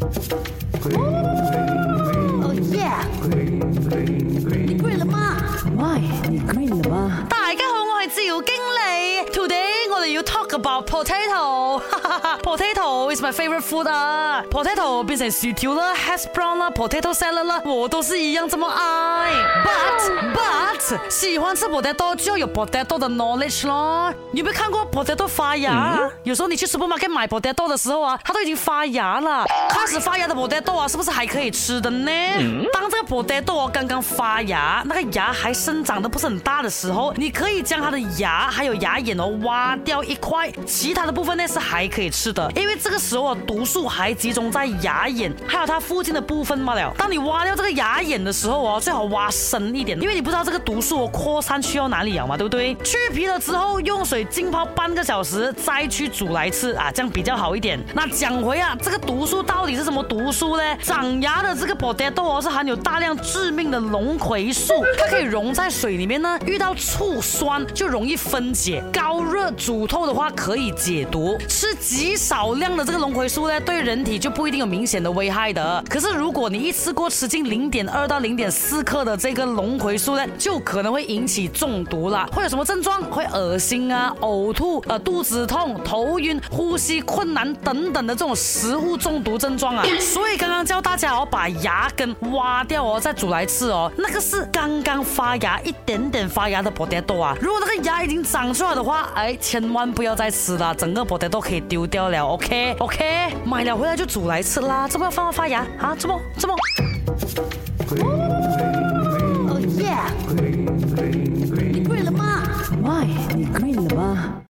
哦 talk about potato。Potato is my favorite food 啊！Potato 变成薯条啦，hash brown 啦，potato salad 啦，我都是一样这么爱。But but 喜欢吃 potato 就要有 potato 的 knowledge 咯。你有没有看过 potato 发芽？有时候你去 supermarket 买 potato 的时候啊，它都已经发芽了。开始发芽的 potato 啊，是不是还可以吃的呢？当这个 potato 啊刚刚发芽，那个芽还生长的不是很大的时候，你可以将它的芽还有芽眼哦挖掉一塊，其他的部分呢是还可以吃的，因为这个时候啊毒素还集中在牙眼还有它附近的部分罢了。当你挖掉这个牙眼的时候哦，最好挖深一点，因为你不知道这个毒素扩散去到哪里了嘛，对不对？去皮了之后用水浸泡半个小时，再去煮来吃啊，这样比较好一点。那讲回啊，这个毒素到底是什么毒素呢？长牙的这个 potato 哦是含有大量致命的龙葵素，它可以溶在水里面呢，遇到醋酸就容易分解，高热煮透的话話可以解毒。吃极少量的这个龙葵素呢，对人体就不一定有明显的危害的。可是如果你一次过吃进零点二到零点四克的这个龙葵素呢，就可能会引起中毒啦。会有什么症状？会恶心啊、呕吐、呃肚子痛、头晕、呼吸困难等等的这种食物中毒症状啊。所以刚刚教大家哦，把牙根挖掉哦，再煮来吃哦。那个是刚刚发芽一点点发芽的 potato 啊。如果那个芽已经长出来的话，哎，千万不要再吃了，整个包袋都可以丢掉了。OK OK，买了回来就煮来吃啦。这不要放到发芽啊？这么这么。